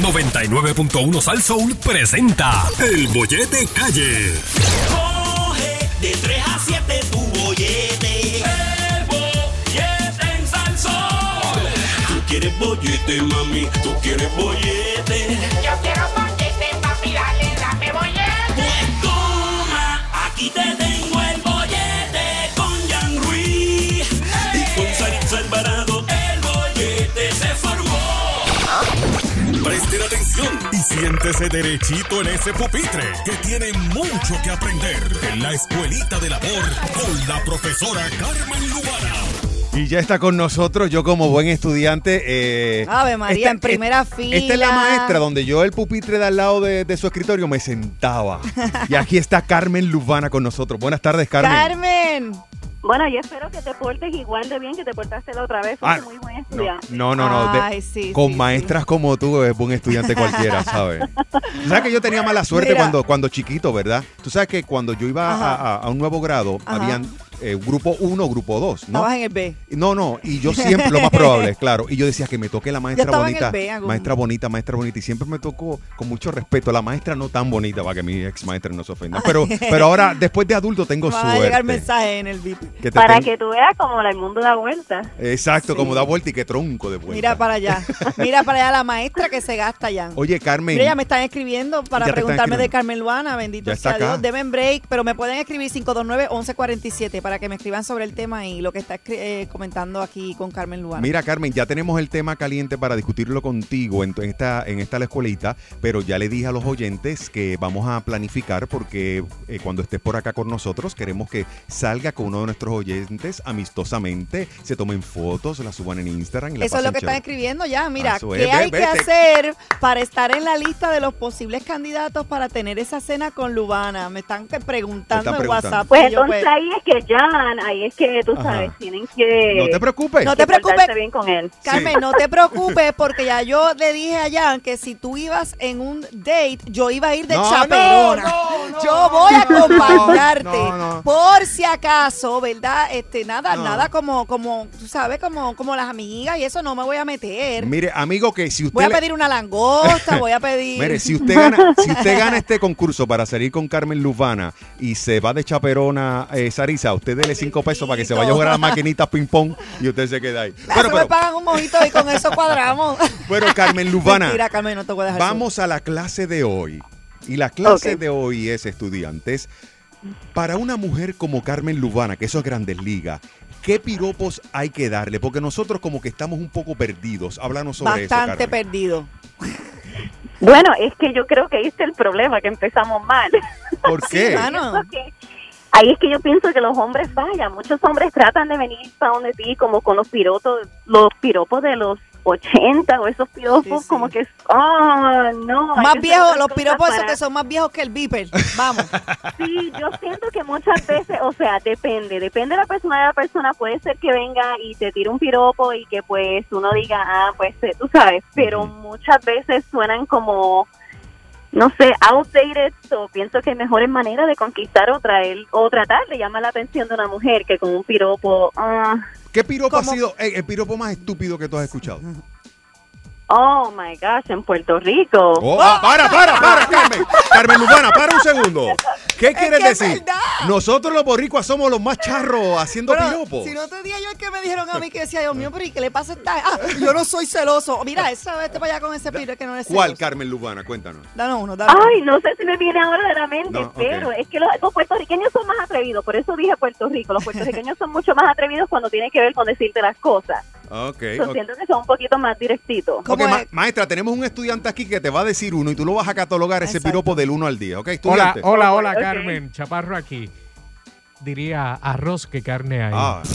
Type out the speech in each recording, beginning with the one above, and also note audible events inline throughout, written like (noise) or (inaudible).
99.1 Sal Soul presenta El Bollete Calle. Coge de 3 a 7 tu bollete. El bollete en Salsón. Tú quieres bollete, mami. Tú quieres bollete. Yo quiero bollete, papi, dale, dame bollete. Pues toma, aquí te tengo atención y siéntese derechito en ese pupitre que tiene mucho que aprender en la escuelita del amor con la profesora Carmen Lubana. Y ya está con nosotros, yo como buen estudiante. eh, Ave María, en primera esta- fila. Esta es la maestra donde yo el pupitre de al lado de, de su escritorio me sentaba. y aquí está Carmen Lubana con nosotros. Buenas tardes, Carmen. Carmen. Bueno, yo espero que te portes igual de bien que te portaste la otra vez. Ah, Fuiste muy buen estudiante. no, no. no, de- Ay, sí, con sí, maestras como tú es buen estudiante cualquiera, (laughs) ¿sabes? Tú sabes que yo tenía mala suerte Mira. cuando, cuando chiquito, ¿verdad? Tú sabes que cuando yo iba a, Ajá. a- a un nuevo grado, Ajá. habían eh, grupo 1, grupo 2, ¿no? Estabas en el B. No, no, y yo siempre, lo más probable, (laughs) claro, y yo decía que me toque la maestra estaba en el bonita, B, algún- maestra bonita, maestra bonita, y siempre me tocó con mucho respeto, la maestra no tan bonita, para que mi ex maestra no se ofenda, pero, (laughs) pero ahora, después de adulto, tengo Van a suerte. llegar mensajes en el VIP. que te Para ten- que tú veas como el mundo da vuelta. Exacto, Sí. como da vuelta y que tronco de vuelta. Mira para allá. Mira para allá la maestra que se gasta ya. Oye, Carmen, Mira, ya me están escribiendo para preguntarme de. Carmen Luana, bendito sea Dios. acá. Deben break, pero me pueden escribir 529-1147 para que me escriban sobre el tema y lo que está escri- eh, comentando aquí con Carmen Luana. Mira, Carmen, ya tenemos el tema caliente para discutirlo contigo en, en esta en esta la escuelita, pero ya le dije a los oyentes que vamos a planificar porque eh, cuando estés por acá con nosotros queremos que salga con uno de nuestros oyentes amistosamente, se tomen fotos, la suban en Instagram y la Eso es lo que están escribiendo ya. Mira, Eso ¿qué es, hay que hacer para estar en la lista de los posibles candidatos para tener esa cena con Lubana? Me están preguntando en. WhatsApp. Pues yo, entonces ahí es que Jan, ahí es que tú Ajá. sabes, tienen que, No te preocupes. No te preocupes. bien con él. Carmen, no te preocupes porque ya yo le dije a Jan que si tú ibas en un date, yo iba a ir de No, chaperona. no, no, yo voy a acompañarte no, no. por si acaso, ¿verdad? Este, nada, No. nada como, como, tú sabes, como, como las amigas y eso no me voy a meter. Mire, amigo, que si usted Voy a le- pedir una langosta, voy a pedir. Mire, si usted gana, si usted gana (laughs) este concurso para salir con Carmen Lubana y se va de chaperona, eh, Sarisa, usted dele cinco pesos para que se vaya a jugar a las maquinitas ping pong y usted se queda ahí. Ah, Bueno, eso me pero, pagan un mojito y con eso cuadramos. (laughs) pero, Carmen Lubana, Mentira, Carmen, no te voy a dejar vamos a la clase de hoy. Y la clase de hoy es, estudiantes, para una mujer como Carmen Lubana, que eso es Grandes Ligas, ¿qué piropos hay que darle? Porque nosotros como que estamos un poco perdidos. Háblanos sobre Bastante eso, Carmen. perdido. Bueno, es que yo creo que ahí está el problema, que empezamos mal. ¿Por qué? que- Ahí es que yo pienso que los hombres fallan. Muchos hombres tratan de venir para donde ti como con los piropos, los piropos de los 80 o esos piropos Sí, sí. como que, oh, no. Más viejos, los piropos esos que son más viejos que el Viper. Vamos. (laughs) Sí, yo siento que muchas veces, o sea, depende, depende de la persona de la persona, puede ser que venga y te tire un piropo y que pues uno diga, ah, pues eh, tú sabes, pero muchas veces suenan como, no sé, outdated, o pienso que hay mejores maneras de conquistar o traer, o tratar de llamar la atención de una mujer que con un piropo, ah, ¿Qué piropo ¿Cómo? ha sido eh, el piropo más estúpido que tú has escuchado? Oh my gosh, en Puerto Rico. Oh, ah, para, para, para, (laughs) Carmen. Carmen Lubana, para un segundo. ¿Qué quieres que es decir? Nosotros los boricuas somos los más charros haciendo Pero, piropos. Si no te dije yo el que me dijeron a mí que decía, Dios mío, pero ¿y qué le pasa a esta? Ah, yo no soy celoso. Mira, esa vete para allá con ese piro que no es ¿Cuál, celoso. Carmen Lubana? Cuéntanos. Danos uno, danos Ay, no sé si me viene ahora de la mente, No, pero es que los, los puertorriqueños son más atrevidos, por eso dije Puerto Rico. Los puertorriqueños son mucho más atrevidos cuando tienen que ver con decirte las cosas. Ok. Yo ok. siento que son un poquito más directitos. Ok, ¿Cómo ma- es? maestra, tenemos un estudiante aquí que te va a decir uno y tú lo vas a catalogar ese piropo del 1 al 10, ¿ok? Hola, Estudiante. hola, hola. Carmen. Chaparro aquí. Diría arroz que carne hay. Ah. (laughs)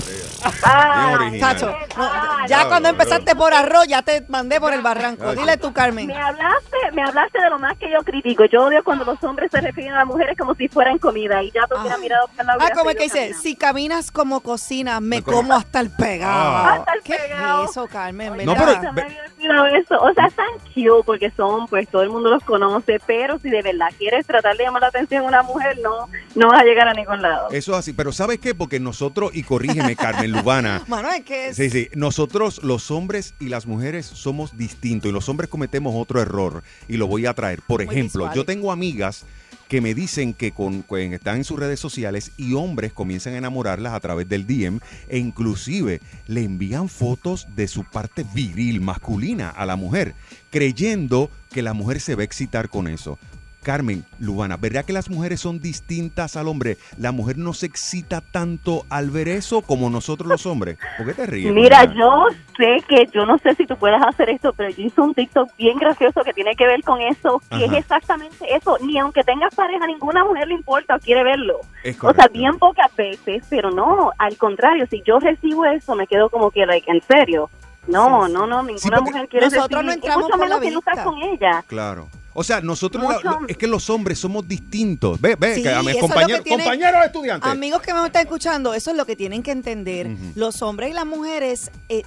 Ah. Tacho, no, Ah, ya no, cuando empezaste por arroz, ya te mandé por el barranco. Dile tú, Carmen. Me hablaste, me hablaste de lo más que yo critico. Yo odio cuando los hombres se refieren a las mujeres como si fueran comida y ya tú Ah. hubieras mirado para la Ah, como el que dice, si caminas como cocina, me Me como- como hasta el pegado. Ah. Hasta el ¿Qué pegado. es eso, Carmen? Oye, No, pero- se me había olvidado eso. O sea, están cute porque son, pues todo el mundo los conoce, pero si de verdad quieres tratar de llamar la atención a una mujer, no, no vas a llegar a ningún lado. Eso es así. Pero ¿sabes qué? Porque nosotros, y corrígeme, Carmen Lubana. (laughs) Mano, es que es- Sí, sí. Nosotros, los hombres y las mujeres, somos distintos y los hombres cometemos otro error y lo voy a traer. Por Muy ejemplo, yo tengo amigas que me dicen que con, con- están en sus redes sociales y hombres comienzan a enamorarlas a través del DM e inclusive le envían fotos de su parte viril, masculina a la mujer, creyendo que la mujer se va a excitar con eso. Carmen, Lubana, ¿verdad que las mujeres son distintas al hombre? ¿La mujer no se excita tanto al ver eso como nosotros los hombres? ¿Por qué te ríes? Mira, Lubana? yo sé que yo no sé si tú puedes hacer esto, pero yo hice un TikTok bien gracioso que tiene que ver con eso, que Ajá. es exactamente eso. Ni aunque tengas pareja, ninguna mujer le importa o quiere verlo. Es O sea, bien pocas veces, pero no, al contrario, si yo recibo eso, me quedo como que, like, en serio. No, Sí, sí. no, no, ninguna Sí, mujer quiere nosotros no recibir, y entramos mucho por menos la si no estás con ella. Claro. O sea, nosotros, la- es que los hombres somos distintos. Ve, ve, Sí, que a mis es compañeros, compañeros estudiantes. Amigos que me están escuchando, eso es lo que tienen que entender. Los hombres y las mujeres eh,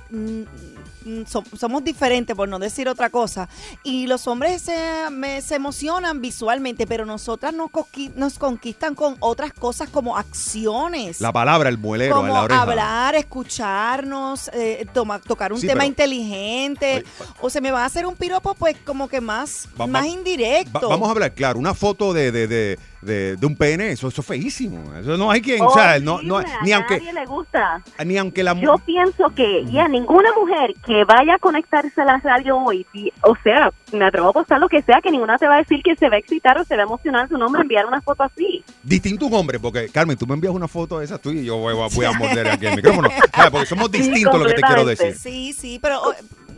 so- somos diferentes, por no decir otra cosa. Y los hombres se, me- se emocionan visualmente, pero nosotras nos, conqui- nos conquistan con otras cosas como acciones. La palabra, el muelero, en como la oreja. hablar, escucharnos, eh, toma- tocar un Sí, tema pero- inteligente. Oye, o se me va a hacer un piropo, pues como que más, Va- más va- indirecto. Va- vamos a hablar, claro, una foto de, de, de, de- de un pene, eso, eso es feísimo. Eso no hay quien, o sea, no, no, ni a aunque, nadie le gusta. ni aunque la Yo pienso que ya ninguna mujer que vaya a conectarse a la radio hoy, o sea, me atrevo a apostar lo que sea, que ninguna te va a decir que se va a excitar o se va a emocionar su nombre enviar una foto así. distinto un hombre, porque Carmen, tú me envías una foto de esa tú y yo voy, voy a morder aquí el micrófono. Porque somos (laughs) Sí, distintos lo que te quiero decir. Sí, sí, pero, o,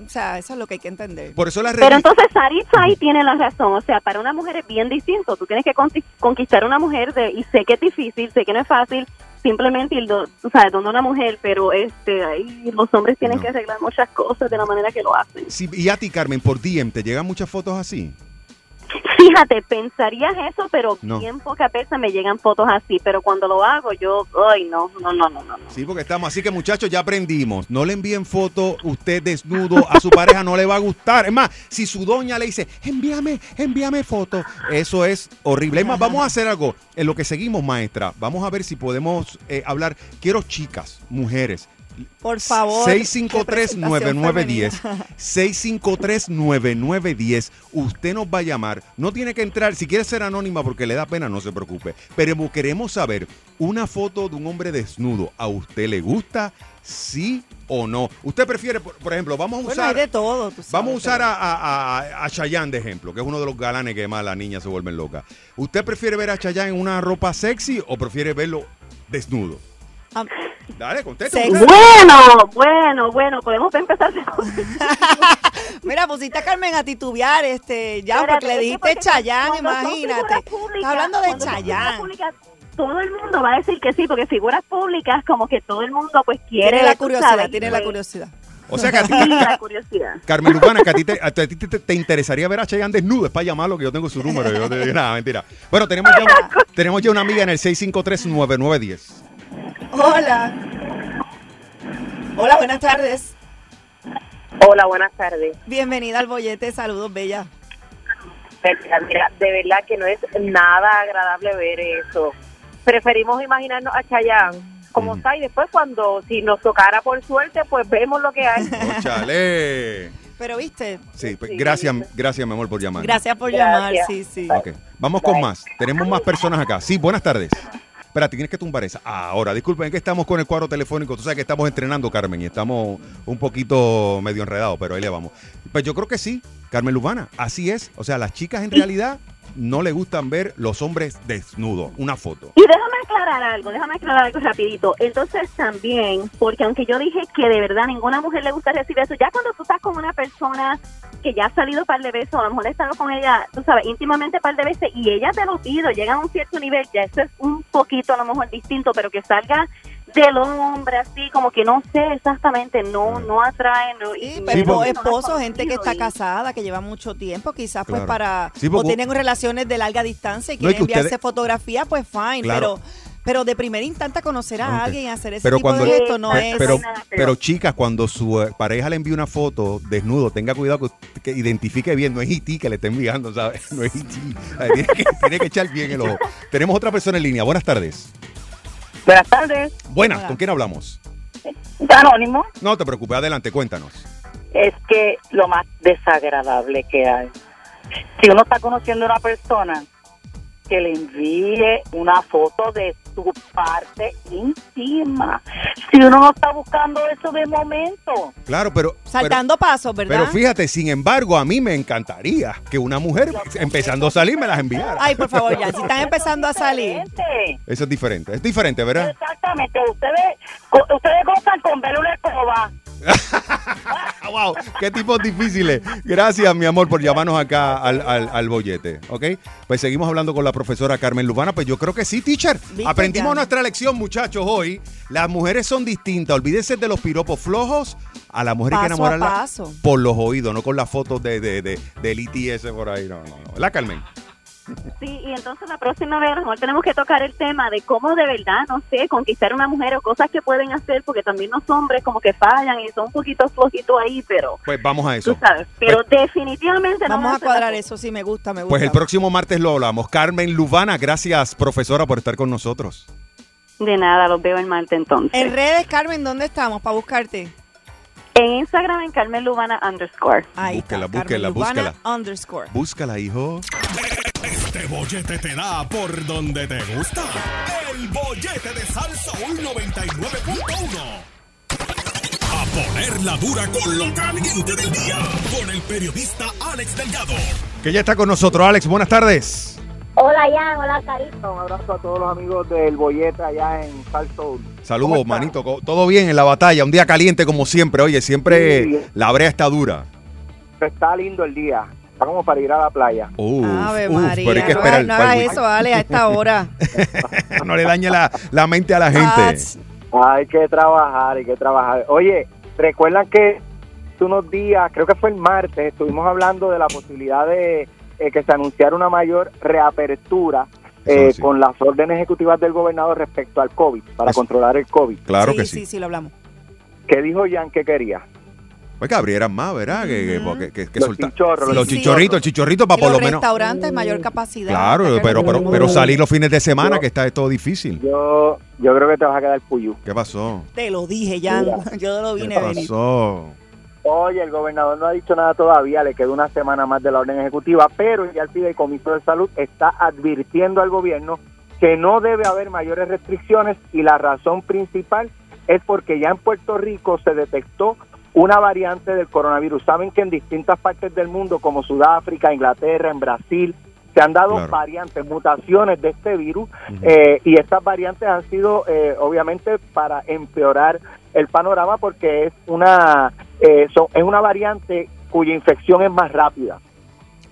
sea, eso es lo que hay que entender. Por eso la Pero entonces Saritza ahí tiene la razón, o sea, para una mujer es bien distinto. Tú tienes que conti- conquistar a una mujer de, y sé que es difícil, sé que no es fácil, simplemente ir, do- tú sabes, donde una mujer, pero este ahí los hombres tienen No. que arreglar muchas cosas de la manera que lo hacen. Sí, y a ti, Carmen, por DM, ¿te llegan muchas fotos así? Fíjate, pensarías eso, pero No. bien pocas veces me llegan fotos así, pero cuando lo hago yo, ay, no, no, no, no, no. Sí, porque estamos. Así que, muchachos, ya aprendimos. No le envíen foto usted desnudo a su pareja, no le va a gustar. Es más, si su doña le dice, envíame, envíame foto, eso es horrible. Es más, vamos a hacer algo. En lo que seguimos, maestra, vamos a ver si podemos eh, hablar. Quiero chicas, mujeres. Por favor. qué 653-9910. 653-9910. Usted nos va a llamar. No tiene que entrar. Si quiere ser anónima porque le da pena, no se preocupe. Pero queremos saber una foto de un hombre desnudo. ¿A usted le gusta? ¿Sí o no? Usted prefiere, por, por ejemplo, vamos a Bueno, hay usar. de todo, tú sabes, Vamos a usar pero- a, a, a- a Chayanne de ejemplo, que es uno de los galanes que más las niñas se vuelven locas. ¿Usted prefiere ver a Chayanne en una ropa sexy o prefiere verlo desnudo? Ah, Dale, contesta. Bueno, bueno, bueno, podemos empezar. (laughs) Mira, pusiste a Carmen a titubear, este, ya, Espérate, porque le dijiste porque Chayán, imagínate. públicas, Está hablando de Chayán. Todo el mundo va a decir que sí, porque figuras públicas, como que todo el mundo pues quiere. Tiene la curiosidad, sabes, tiene pues, la curiosidad. O sea que a ti, Sí, la curiosidad. Carmen Lubana, que a ti, te, a ti te, te interesaría ver a Chayanne desnudo. Es para llamarlo que yo tengo su número. Yo te digo, nada, mentira. Bueno, tenemos ya, una, (laughs) tenemos ya una amiga en el 653-9910. Hola. Hola, buenas tardes. Hola, buenas tardes. Bienvenida al bollete, saludos, bella. Mira, mira, de verdad que no es nada agradable ver eso. Preferimos imaginarnos a Chayanne como está y después cuando, si nos tocara por suerte, pues vemos lo que hay. (laughs) ¡Óchale! Pero viste, Sí, pues, Sí. gracias, gracias, mi amor, por llamar. gracias por Gracias. llamar, sí, sí. Ok, vamos con más. Tenemos más personas acá. Sí, buenas tardes. Espera, tienes que tumbar esa. Ahora, disculpen que estamos con el cuadro telefónico. Tú sabes que estamos entrenando, Carmen, y estamos un poquito medio enredados, pero ahí le vamos. Pues yo creo que sí, Carmen Lubana, así es. O sea, las chicas en (clears throat) realidad no le gustan ver los hombres desnudos. Una foto. Y déjame aclarar algo, déjame aclarar algo rapidito. Entonces también, porque aunque yo dije que de verdad ninguna mujer le gusta recibir eso, ya cuando tú estás con una persona que ya ha salido un par de veces, a lo mejor he estado con ella, tú sabes, íntimamente un par de veces, y ella te lo pide, llega a un cierto nivel, ya eso es un poquito a lo mejor distinto, pero que salga del hombre así, como que no sé exactamente, no no atrae. No, Sí, y- pero Sí, esposos, gente que está casada, que lleva mucho tiempo, quizás pues Claro. para, Sí, o tienen relaciones de larga distancia y No, y quieren que ustedes- enviarse fotografía, pues fine, Claro. pero pero de primera instancia conocer a alguien y hacer ese Pero tipo cuando- de gesto no es... Pero, pero chicas, cuando su eh, pareja le envía una foto desnudo, tenga cuidado que, que identifique bien, no es IT que le está enviando, ¿sabes? (laughs) No es IT. que, tiene que echar bien el ojo. (laughs) Tenemos otra persona en línea. Buenas tardes. Buenas tardes. Buenas, Hola. ¿con quién hablamos? Anónimo, No te preocupes, adelante, cuéntanos. es que lo más desagradable que hay. Si uno está conociendo a una persona, que le envíe una foto de su parte íntima. Si uno no está buscando eso de momento. Claro, pero... Saltando pasos, ¿verdad? pero fíjate, sin embargo, a mí me encantaría que una mujer empezando a salir me las enviara. Ay, por favor, ya, si están empezando a salir. Eso es diferente, es diferente, ¿verdad? Exactamente, ustedes, co- ustedes gozan con ver una escoba. (laughs) Wow, qué tipos difíciles. Gracias, mi amor, por llamarnos acá al, al, al bollete, ¿ok? Pues seguimos hablando con la profesora Carmen Lubana. Pues yo creo que sí, teacher. ¿Viste, Aprendimos nuestra lección, muchachos, hoy. Las mujeres son distintas. Olvídense de los piropos flojos. A la mujer hay que enamorarla por los oídos, no con las fotos de, de, de, del ITS por ahí. No, no, no. La Carmen. Sí, y entonces la próxima vez a lo mejor tenemos que tocar el tema de cómo de verdad, no sé, conquistar a una mujer o cosas que pueden hacer, porque también los hombres como que fallan y son un poquito flojitos ahí, pero Pues vamos a eso. tú sabes, pero definitivamente no Vamos a cuadrar la- eso, sí, me gusta, me gusta. Pues el próximo martes lo hablamos. Carmen Lubana, gracias, profesora, por estar con nosotros. De nada, los veo el martes entonces. En redes, Carmen, ¿dónde estamos para buscarte? En Instagram en Carmen Lubana underscore. Ahí Búsquela, está, Lubana búsquela. underscore. Búscala, hijo. Este bollete te da por donde te gusta. El bollete de Salsa 99.1. A poner la dura con lo caliente del día. Con el periodista Alex Delgado. Que ya está con nosotros. Alex, buenas tardes. Hola, Jan. Hola, Carito. Un abrazo a todos los amigos del Bollete allá en. ¿Cómo Saludos, manito. Todo bien en la batalla. Un día caliente como siempre. Oye, siempre Sí. la brea está dura. Está lindo el día. Está como para ir a la playa. Uf, Ave uf, María, pero hay que no esperar hagas- no para hagas eso, Ale, a esta hora. (laughs) no le dañe la, la mente a la gente. Hay que trabajar, hay que trabajar. Oye, recuerdan que hace unos días, creo que fue el martes, estuvimos hablando de la posibilidad de eh, que se anunciara una mayor reapertura eh, sí. con las órdenes ejecutivas del gobernador respecto al COVID, para Eso. controlar el COVID. Claro sí, que sí, sí. sí, lo hablamos. ¿Qué dijo Jan que quería? Pues que abrieran más, ¿verdad? Que, Los chichorros, Los Sí, chichorritos, el chichorrito para por los lo menos. restaurantes, mayor capacidad. Claro, ¿te pero, pero, pero salir los fines de semana, que está todo difícil. Yo, yo creo que te vas a quedar puyú. ¿Qué pasó? Te lo dije, Jan. (laughs) Yo lo vine ¿Qué a venir. Oye, el gobernador no ha dicho nada todavía, le queda una semana más de la orden ejecutiva, pero ya el Fideicomiso de Salud está advirtiendo al gobierno que no debe haber mayores restricciones y la razón principal es porque ya en Puerto Rico se detectó una variante del coronavirus. Saben que en distintas partes del mundo, como Sudáfrica, Inglaterra, en Brasil, se han dado Claro. variantes, mutaciones de este virus eh, y estas variantes han sido eh, obviamente para empeorar el panorama porque es una eh, son- es una variante cuya infección es más rápida.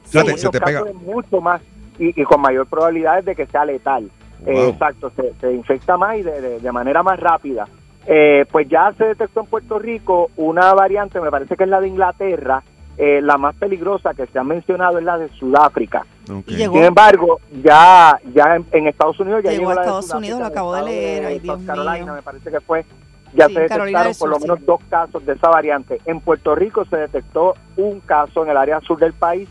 Fíjate, se te pega. es mucho más y, y con mayor probabilidades de que sea letal. Eh, exacto, se, se infecta más y de, de- de manera más rápida. Eh, pues ya se detectó en Puerto Rico una variante, me parece que es la de Inglaterra, eh, la más peligrosa que se ha mencionado es la de Sudáfrica. Sin embargo, ya ya en, en Estados Unidos ya Llegó llegó a la de Estados Unidos, lo acabo de leer, ay, Dios Carolina, mío. me parece que fue. Ya Sí, se detectaron por lo menos sí. dos casos de esa variante. En Puerto Rico se detectó un caso en el área sur del país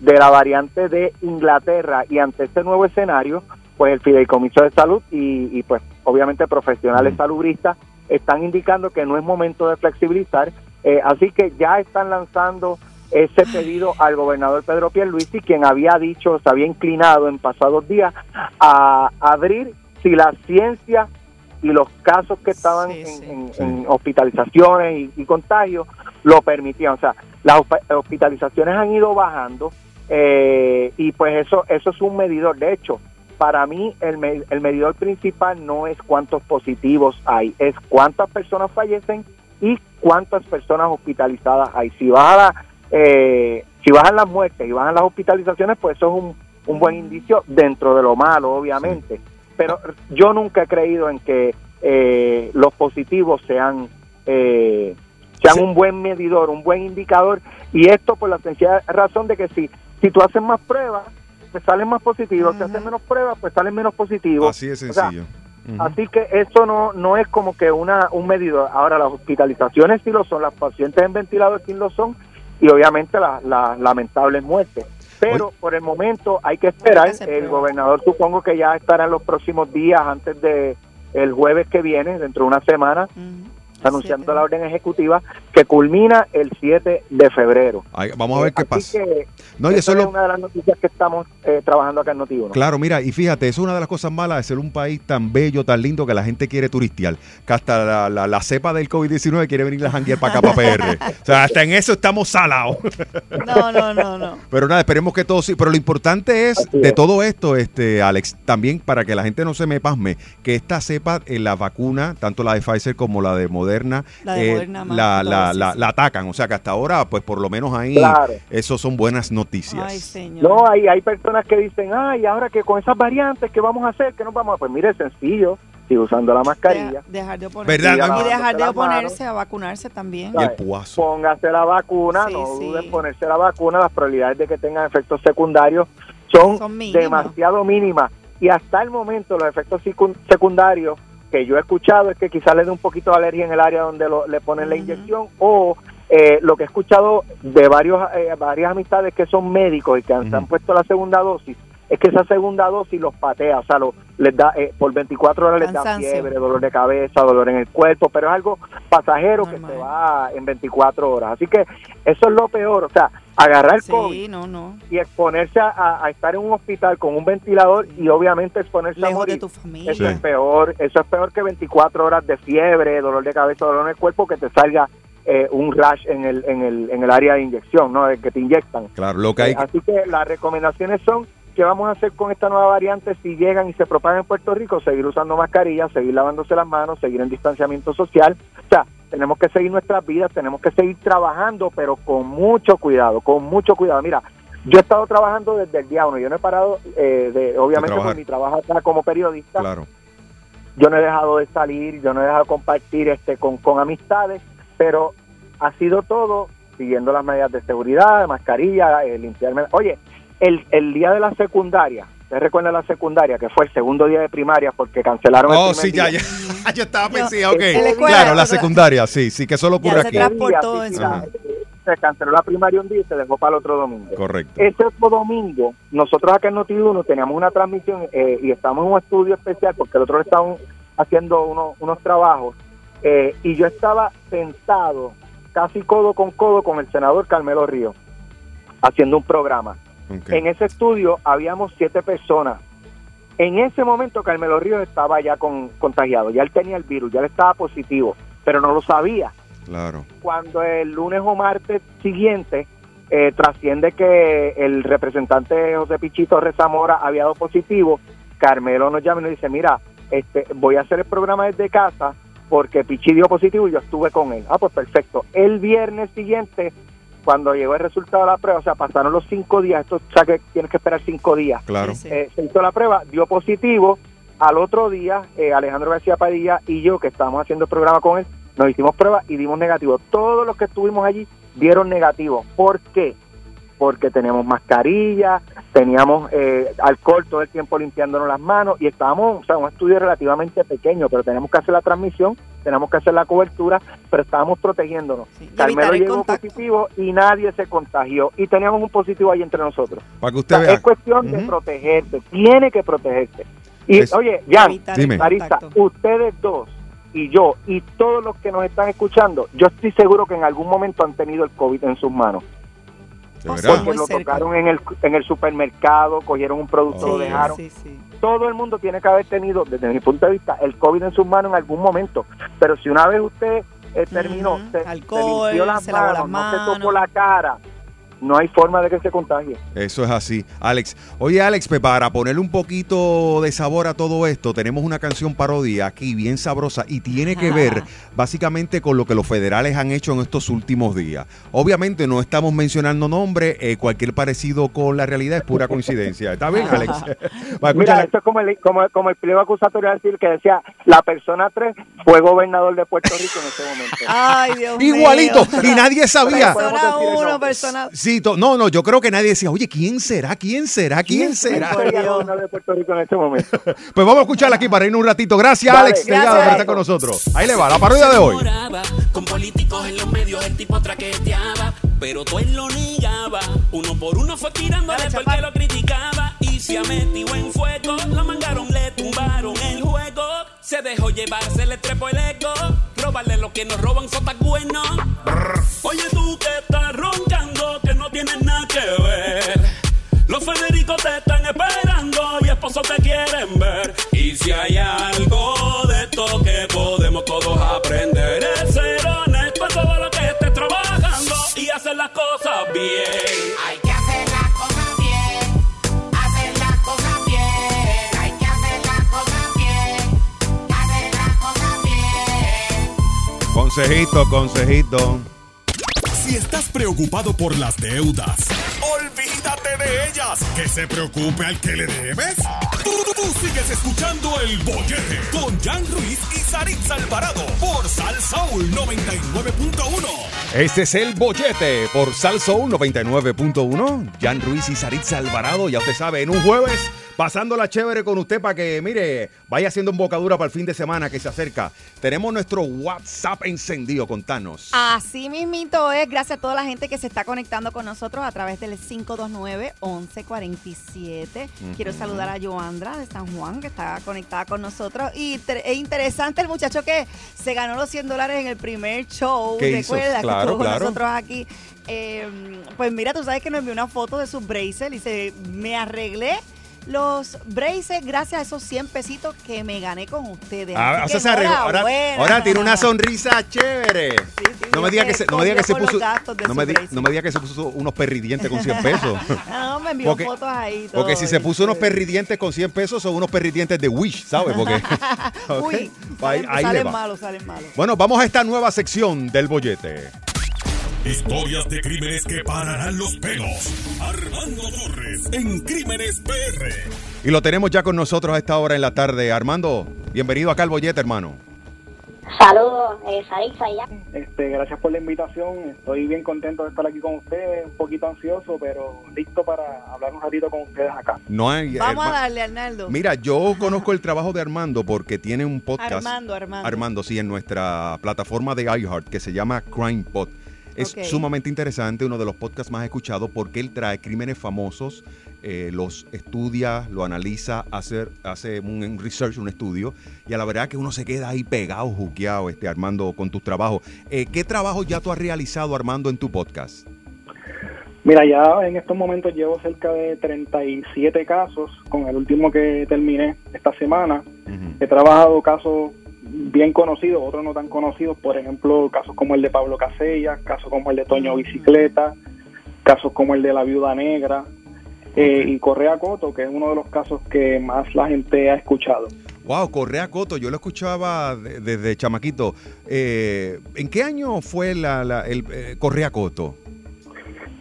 de la variante de Inglaterra y ante este nuevo escenario, pues el Fideicomiso de Salud y, y, pues obviamente profesionales salubristas están indicando que no es momento de flexibilizar, eh, así que ya están lanzando ese pedido al gobernador Pedro Pierluisi, quien había dicho, se había inclinado en pasados días a abrir si la ciencia y los casos que estaban Sí, en, sí. en- Sí. en hospitalizaciones y, y contagios lo permitían. O sea, las hosp- hospitalizaciones han ido bajando eh, y pues eso eso es un medidor. De hecho, para mí el, me- el medidor principal no es cuántos positivos hay, es cuántas personas fallecen y cuántas personas hospitalizadas hay. Si baja eh, si bajan las muertes y bajan las hospitalizaciones, pues eso es un, un buen indicio dentro de lo malo, obviamente. Pero yo nunca he creído en que eh, los positivos sean eh, sean Sí. un buen medidor, un buen indicador. Y esto por la sencilla razón de que si, si tú haces más pruebas, pues salen más positivos. Si haces menos pruebas, pues salen menos positivos. Así O sea, sencillo. Así que eso no no es como que una un medidor. Ahora las hospitalizaciones sí lo son, las pacientes en ventilador sí lo son y obviamente las las lamentables muertes. Pero por el momento hay que esperar. Hay que hacer El gobernador supongo que ya estará en los próximos días antes de el jueves que viene, dentro de una semana, Anunciando la orden ejecutiva que culmina el 7 de febrero. Ay, vamos a ver qué Así pasa. que No, y eso es lo- una de las noticias que estamos eh, trabajando acá en Noti1. Claro, mira, y fíjate, eso es una de las cosas malas de ser un país tan bello, tan lindo, que la gente quiere turistear. Que hasta la, la- la cepa del COVID-19 quiere venir a janguear para acá, para PR. (laughs) O sea, hasta en eso estamos salados. No, no, no, no. (laughs) Pero nada, esperemos que todo sí. Pero lo importante es, Así de es. todo esto, este, Alex, también para que la gente no se me pasme, que esta cepa, en la vacuna, tanto la de Pfizer como la de Moderna, La de eh, Moderna más la, atacan. O sea, que hasta ahora, pues por lo menos ahí, Claro. eso son buenas noticias. Ay, señor. No, hay, hay personas que dicen, ay, ahora que con esas variantes, ¿qué vamos a hacer? ¿Qué nos vamos a...? Pues mire, sencillo, sigue usando la mascarilla, Deja- dejar de oponerse. ¿Verdad? Y No, dejar de oponerse a vacunarse también. Y puazo. póngase la vacuna, Sí, no sí. duden en ponerse la vacuna, las probabilidades de que tengan efectos secundarios son, Son mínimas. demasiado mínimas. Y hasta el momento los efectos secun- secundarios que yo he escuchado es que quizás le dé un poquito de alergia en el área donde lo- le ponen la inyección o eh, lo que he escuchado de varios eh, varias amistades que son médicos y que han, se han puesto la segunda dosis es que esa segunda dosis los patea, o sea, lo- les da eh, por 24 horas les da fiebre, dolor de cabeza, dolor en el cuerpo, pero es algo pasajero Normal. que se va en 24 horas. Así que eso es lo peor, o sea, agarrar Sí, COVID no, no. y exponerse a, a- a estar en un hospital con un ventilador y obviamente exponerse a morir. de tu familia. Eso Sí. es peor, eso es peor que 24 horas de fiebre, dolor de cabeza, dolor en el cuerpo, que te salga eh, un rash en el, en, el, en el área de inyección, ¿no? De que te inyectan. Claro, lo que hay Eh, Así que las recomendaciones son qué vamos a hacer con esta nueva variante si llegan y se propagan en Puerto Rico, seguir usando mascarillas, seguir lavándose las manos, seguir en distanciamiento social. O sea, tenemos que seguir nuestras vidas, tenemos que seguir trabajando, pero con mucho cuidado, con mucho cuidado. Mira, yo he estado trabajando desde el día uno, yo no he parado, eh, de, obviamente por mi trabajo acá como periodista, Claro. yo no he dejado de salir, yo no he dejado de compartir este con, con amistades, pero ha sido todo siguiendo las medidas de seguridad, de mascarilla, eh, limpiarme. Oye, el, el día de la secundaria, ¿ustedes recuerdan la secundaria? Que fue el segundo día de primaria porque cancelaron el Oh, primer sí, ya, día. ya. (laughs) Yo estaba pensando, ok. Escuela, Claro, la secundaria, sí, sí, que solo ocurre aquí. transportó sí, Se canceló la primaria un día y se dejó para el otro domingo. Correcto. Ese otro domingo, nosotros acá en Noti1 teníamos una transmisión eh, y estamos en un estudio especial porque el otro día estaban haciendo unos, unos trabajos eh, y yo estaba sentado casi codo con codo con el senador Carmelo Río haciendo un programa. En ese estudio habíamos siete personas. En ese momento Carmelo Ríos estaba ya con, contagiado, ya él tenía el virus, ya él estaba positivo, pero no lo sabía Claro. cuando el lunes o martes siguiente eh, trasciende que el representante José Pichito Rezamora había dado positivo, Carmelo nos llama y nos dice, mira, este, voy a hacer el programa desde casa porque Pichi dio positivo y yo estuve con él. Ah, pues perfecto. El viernes siguiente, cuando llegó el resultado de la prueba, o sea, pasaron los cinco días, esto o sea que tienes que esperar cinco días. Claro. Sí, sí. Eh, se hizo la prueba, dio positivo. Al otro día, eh, Alejandro García Padilla y yo, que estábamos haciendo el programa con él, nos hicimos pruebas y dimos negativo. Todos los que estuvimos allí dieron negativo. ¿Por qué? Porque teníamos mascarilla, teníamos eh, alcohol todo el tiempo limpiándonos las manos y estábamos, o sea, un estudio relativamente pequeño, pero tenemos que hacer la transmisión, tenemos que hacer la cobertura, pero estábamos protegiéndonos. Sí, Carmelo el llegó contacto. positivo y nadie se contagió y teníamos un positivo ahí entre nosotros. Para que O usted sea, vea. es cuestión de protegerse, tiene que protegerse. Y Es- oye, Jan, Marisa, ustedes dos y yo y todos los que nos están escuchando, yo estoy seguro que en algún momento han tenido el COVID en sus manos. Porque lo tocaron en el, en el supermercado, cogieron un producto, lo dejaron. Sí, sí. Todo el mundo tiene que haber tenido, desde mi punto de vista, el COVID en sus manos en algún momento. Pero si una vez usted eh, terminó, se, se Alcohol, limpió las se manos, las no se tocó manos. la cara, no hay forma de que se contagie. Eso es así. Alex, oye Alex, pues, para ponerle un poquito de sabor a todo esto, tenemos una canción parodia aquí bien sabrosa y tiene que ver básicamente con lo que los federales han hecho en estos últimos días. Obviamente no estamos mencionando nombres, eh, cualquier parecido con la realidad es pura coincidencia. ¿Está bien, Alex? (laughs) Va, Mira, esto es como el, como, como el pliego acusatorio decir que decía la persona 3 fue gobernador de Puerto Rico en ese momento. Ay, Dios mío. Igualito, y nadie sabía. Persona decir el uno, nombre. persona... Sí, to- no, no, yo creo que nadie decía, oye, ¿quién será? ¿Quién será? ¿Quién será? De (laughs) Puerto Rico en este momento. Pues vamos a escucharla aquí para irnos un ratito. Gracias, Dale, Alex, gracias. Delgado, por estar con nosotros. Ahí le va, la parodia de hoy. Con políticos en los medios el tipo traqueteaba, pero todo él lo negaba. Uno por uno fue tirándole Dale, porque lo criticaba y se ha metido en fuego. Lo mangaron, le tumbaron el juego. Se dejó llevar, se le trepó el eco. robarle lo que nos roban son tan buenos. Oye tú que estás roncando, que no Los Federicos te están esperando y esposos te quieren ver. Y si hay algo de esto que podemos todos aprender, es ser honesto todo lo que estés trabajando y hacer las cosas bien. Hay que hacer las cosas bien, hacer las cosas bien, hay que hacer las cosas bien, hacer las cosas bien. Consejito, consejito. Estás preocupado por las deudas, olvídate de ellas. Que se preocupe al que le debes. Tú, tú- tú sigues escuchando el bollete con Jan Ruiz y Saritza Alvarado por Salsoul 99.1. Este es el bollete por Salsoul 99.1. Jan Ruiz y Saritza Alvarado, ya usted sabe, en un jueves, pasándola chévere con usted para que, mire, vaya haciendo embocadura para el fin de semana que se acerca. Tenemos nuestro WhatsApp encendido, contanos. Así mismito es, gracias a toda la gente que se está conectando con nosotros a través del 529-1147. Quiero saludar a Joandra de San Juan, que está conectada con nosotros. Y es interesante el muchacho que se ganó los 100 dólares en el primer show. ¿Recuerdas? Claro, que estuvo con claro. nosotros aquí. Eh, pues mira, tú sabes que nos envió una foto de sus braces y dice, me arreglé los braces gracias a esos 100 pesitos que me gané con ustedes. Ah, Así o sea, que se arregló. Ahora, tiene una sonrisa chévere. sí, no me diga que se, no me diga que se puso. No me, di- bracelet. no me diga que se puso unos perridientes con 100 pesos. (laughs) No, me envió Porque- fotos ahí. Porque si se puso unos perridientes con 100 pesos, son unos perridientes de Wish, ¿sabes? Porque. (laughs) Uy, (laughs) Ahí- salen, ahí malos, salen malos. Bueno, vamos a esta nueva sección del bollete. Historias de crímenes que pararán los pelos. Armando Torres en Crímenes PR. Y lo tenemos ya con nosotros a esta hora en la tarde. Armando, bienvenido acá al bollete, hermano. Saludos, eh, Saritza y ya. Este, gracias por la invitación. Estoy bien contento de estar aquí con ustedes, un poquito ansioso, pero listo para hablar un ratito con ustedes acá. No hay. Vamos eh, a ma- darle, Arnaldo. Mira, yo conozco el trabajo de Armando porque tiene un podcast. Armando, Armando. Armando, sí, en nuestra plataforma de iHeart que se llama Crime Pod. Es sumamente interesante, uno de los podcasts más escuchados porque él trae crímenes famosos, eh, los estudia, lo analiza, hace, hace un, un research, un estudio, y a la verdad que uno se queda ahí pegado, juqueado, este, Armando, con tus trabajos. Eh, ¿Qué trabajo ya tú has realizado, Armando, en tu podcast? Mira, ya en estos momentos llevo cerca de 37 casos, con el último que terminé esta semana. He trabajado casos bien conocidos, otros no tan conocidos, por ejemplo, casos como el de Pablo Casella, casos como el de Toño Bicicleta, casos como el de la Viuda Negra eh, y Correa Coto, que es uno de los casos que más la gente ha escuchado. Wow, Correa Coto, yo lo escuchaba de- desde chamaquito. Eh, ¿En qué año fue la, la- el eh, Correa Coto?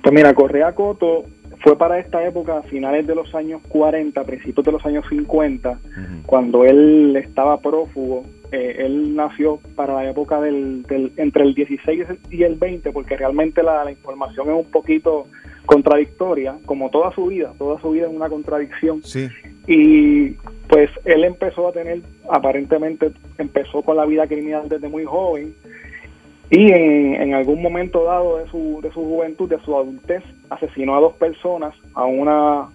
Pues mira, Correa Coto fue para esta época, a finales de los años 40, principios de los años 50, cuando él estaba prófugo. Eh, él nació para la época del, del- entre el 16 y el 20, porque realmente la, la información es un poquito contradictoria, como toda su vida, toda su vida es una contradicción. Sí. Y pues él empezó a tener, aparentemente empezó con la vida criminal desde muy joven y en, en algún momento dado de su, de su juventud, de su adultez, asesinó a dos personas, a una,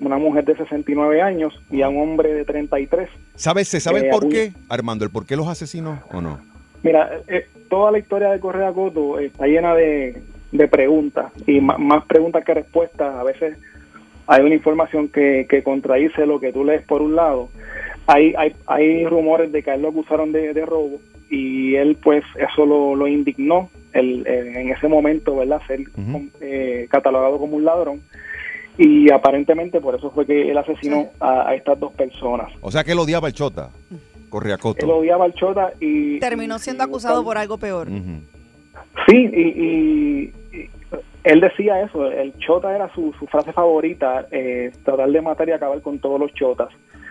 una mujer de 69 años y a un hombre de 33. ¿Sabes, ¿Se sabe el Eh, por qué, Armando? ¿El por qué los asesinó o no? Mira, eh, toda la historia de Correa Coto está llena de, de preguntas y más preguntas que respuestas. A veces hay una información que, que contradice lo que tú lees por un lado. Hay, hay, hay rumores de que a él lo acusaron de, de robo y él pues eso lo, lo indignó el, eh, en ese momento, ¿verdad? Ser eh, catalogado como un ladrón. Y aparentemente por eso fue que él asesinó a, a estas dos personas. O sea que él odiaba el Chota, Correa Él Coto. odiaba al Chota y, Terminó siendo acusado por algo peor. Sí, y, y- y él decía eso, el chota era su, su frase favorita, eh, tratar de matar y acabar con todos los chotas.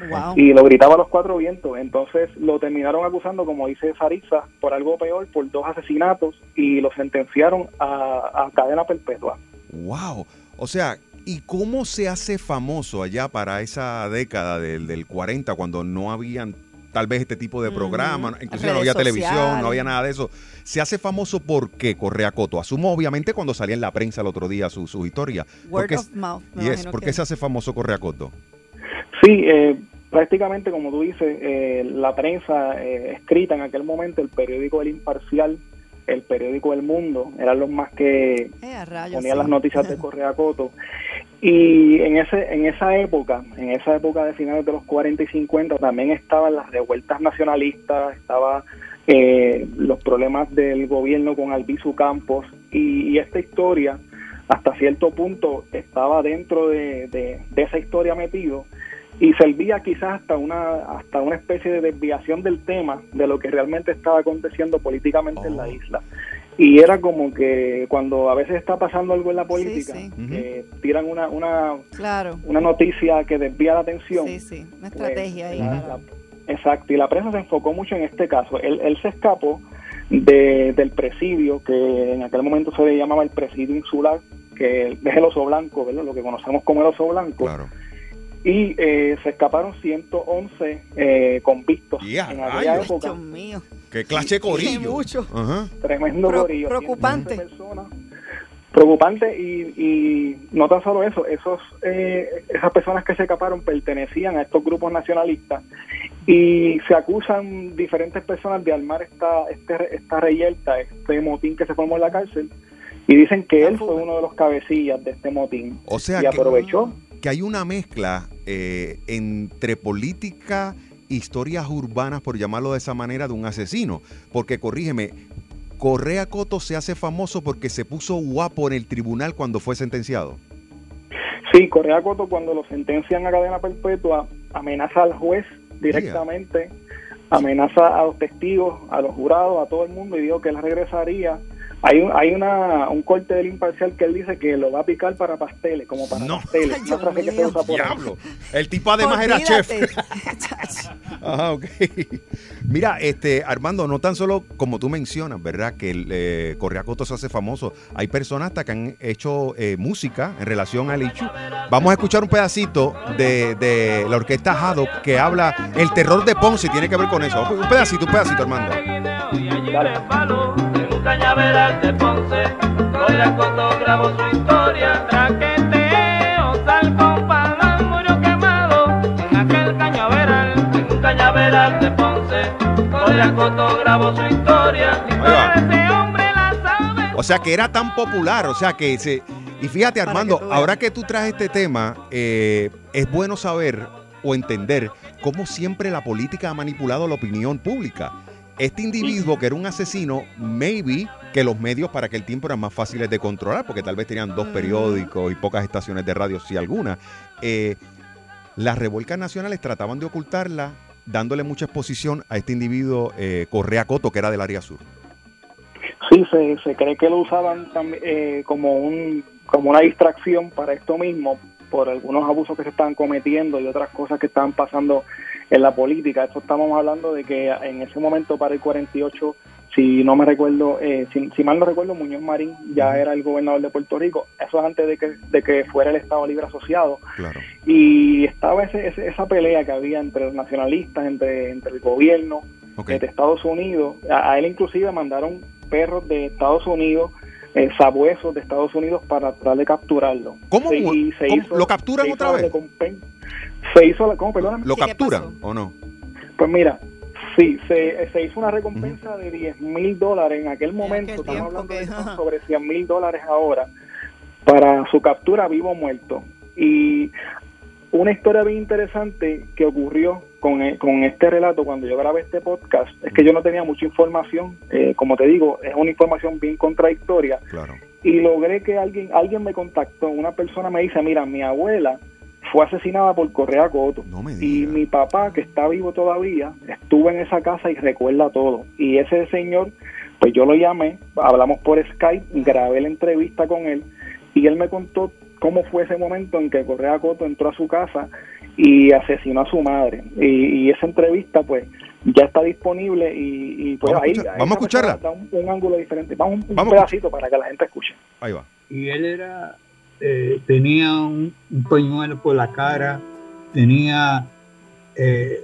Wow. Y lo gritaba a los cuatro vientos. Entonces lo terminaron acusando, como dice Sarisa, por algo peor, por dos asesinatos y lo sentenciaron a, a cadena perpetua. Wow. O sea, ¿y cómo se hace famoso allá para esa década del, del 40 cuando no habían tal vez este tipo de programas, inclusive no había televisión, no había nada de eso? ¿Se hace famoso por qué Correa Coto? Asumo obviamente cuando salía en la prensa el otro día su, su historia. ¿Por Word qué- of mouth. Yes, imagino ¿por que- qué se hace famoso Correa Coto? Sí, eh, prácticamente, como tú dices, eh, la prensa eh, escrita en aquel momento, el periódico El Imparcial, el periódico El Mundo, eran los más que Eh, rayos, ponían sí. las noticias de Correa Coto. (laughs) Y en ese en esa época, en esa época de finales de los 40 y 50, también estaban las revueltas nacionalistas, estaba eh, los problemas del gobierno con Albizu Campos y, y esta historia hasta cierto punto estaba dentro de, de- de esa historia metido y servía quizás hasta una hasta una especie de desviación del tema de lo que realmente estaba aconteciendo políticamente en la isla y era como que cuando a veces está pasando algo en la política que tiran una una Claro. una noticia que desvía la atención Sí, sí, una pues, estrategia ahí. la- la- exacto, y la prensa se enfocó mucho en este caso. Él, él se escapó de- del presidio, que en aquel momento se le llamaba el presidio insular, que es el oso blanco, ¿verdad? lo que conocemos como el oso blanco. Y eh, se escaparon 111 eh, convictos ¡Ya, en aquella época. Dios mío. Qué clase de corillo. mucho. Tremendo Pro- corillo. preocupante. 111 personas. Preocupante y, y no tan solo eso, esos eh, esas personas que se escaparon pertenecían a estos grupos nacionalistas y se acusan diferentes personas de armar esta este, esta reyerta, este motín que se formó en la cárcel y dicen que él fue uno de los cabecillas de este motín O sea y que- aprovechó que hay una mezcla eh, entre política, historias urbanas, por llamarlo de esa manera, de un asesino. Porque corrígeme, Correa Coto se hace famoso porque se puso guapo en el tribunal cuando fue sentenciado. Sí, Correa Coto cuando lo sentencian a cadena perpetua amenaza al juez directamente, amenaza a los testigos, a los jurados, a todo el mundo y dijo que él regresaría. Hay un, hay una, un corte del imparcial que él dice que lo va a picar para pasteles, como para pasteles. Una frase que se usa por. Diablo. El tipo además era chef. (laughs) Ajá, ok. Mira, este, Armando, no tan solo como tú mencionas, ¿verdad? Que el eh, Correa Coto se hace famoso. Hay personas hasta que han hecho eh, música en relación al Ichu. Vamos a escuchar un pedacito de, de la orquesta Haddock que habla el terror de Ponce tiene que ver con eso. Un pedacito, un pedacito, Armando. Un cañaveral de Ponce, Correa Coto grabó su historia. Traqueteo, sal con palan, murió quemado en aquel cañaveral. En un cañaveral de Ponce, Correa Coto grabó su historia. va. Ese hombre la sabe. O sea, que era tan popular, o sea, que se... Y fíjate, Armando, que ahora que tú traes este tema, eh, es bueno saber o entender cómo siempre la política ha manipulado la opinión pública. Este individuo que era un asesino, maybe que los medios para aquel tiempo eran más fáciles de controlar, porque tal vez tenían dos periódicos y pocas estaciones de radio, si alguna. Eh, las revuelcas nacionales trataban de ocultarla, dándole mucha exposición a este individuo eh, Correa Coto, que era del área sur. Sí, se, se cree que lo usaban también eh, como un como una distracción para esto mismo por algunos abusos que se estaban cometiendo y otras cosas que estaban pasando en la política. Esto estamos hablando de que en ese momento para el 48, si no me recuerdo, eh, si, si mal no recuerdo, Muñoz Marín ya era el gobernador de Puerto Rico. Eso es antes de que, de que fuera el Estado Libre Asociado. Claro. Y estaba ese, ese- esa pelea que había entre los nacionalistas, entre, entre el gobierno eh, de Estados Unidos. A, a él inclusive mandaron perros de Estados Unidos, eh, sabuesos de Estados Unidos para tratar de capturarlo. ¿Cómo? Se- y se ¿Cómo? hizo- ¿Lo capturan se hizo otra vez? Se hizo la... ¿Cómo? Perdóname. ¿Lo capturan o no? Pues mira, sí, se, se hizo una recompensa de 10 mil dólares en aquel momento, estamos hablando de que- son sobre 100 mil dólares ahora, para su captura vivo o muerto. Y una historia bien interesante que ocurrió con, e- con este relato cuando yo grabé este podcast es que yo no tenía mucha información, eh, como te digo, es una información bien contradictoria Claro. y logré que alguien alguien me contactó, una persona me dice, mira, mi abuela fue asesinada por Correa Coto y mi papá, que está vivo todavía, estuvo en esa casa y recuerda todo. Y ese señor, pues yo lo llamé, hablamos por Skype, grabé la entrevista con él y él me contó cómo fue ese momento en que Correa Coto entró a su casa y asesinó a su madre. Y, y esa entrevista, pues, ya está disponible y, y, pues Vamos a ahí... escuchar- vamos a escucharla. da un, un ángulo diferente. Vamos un, un Vamos a pedacito para que la gente escuche. Ahí va. y él era eh, tenía un, un pañuelo por la cara tenía eh,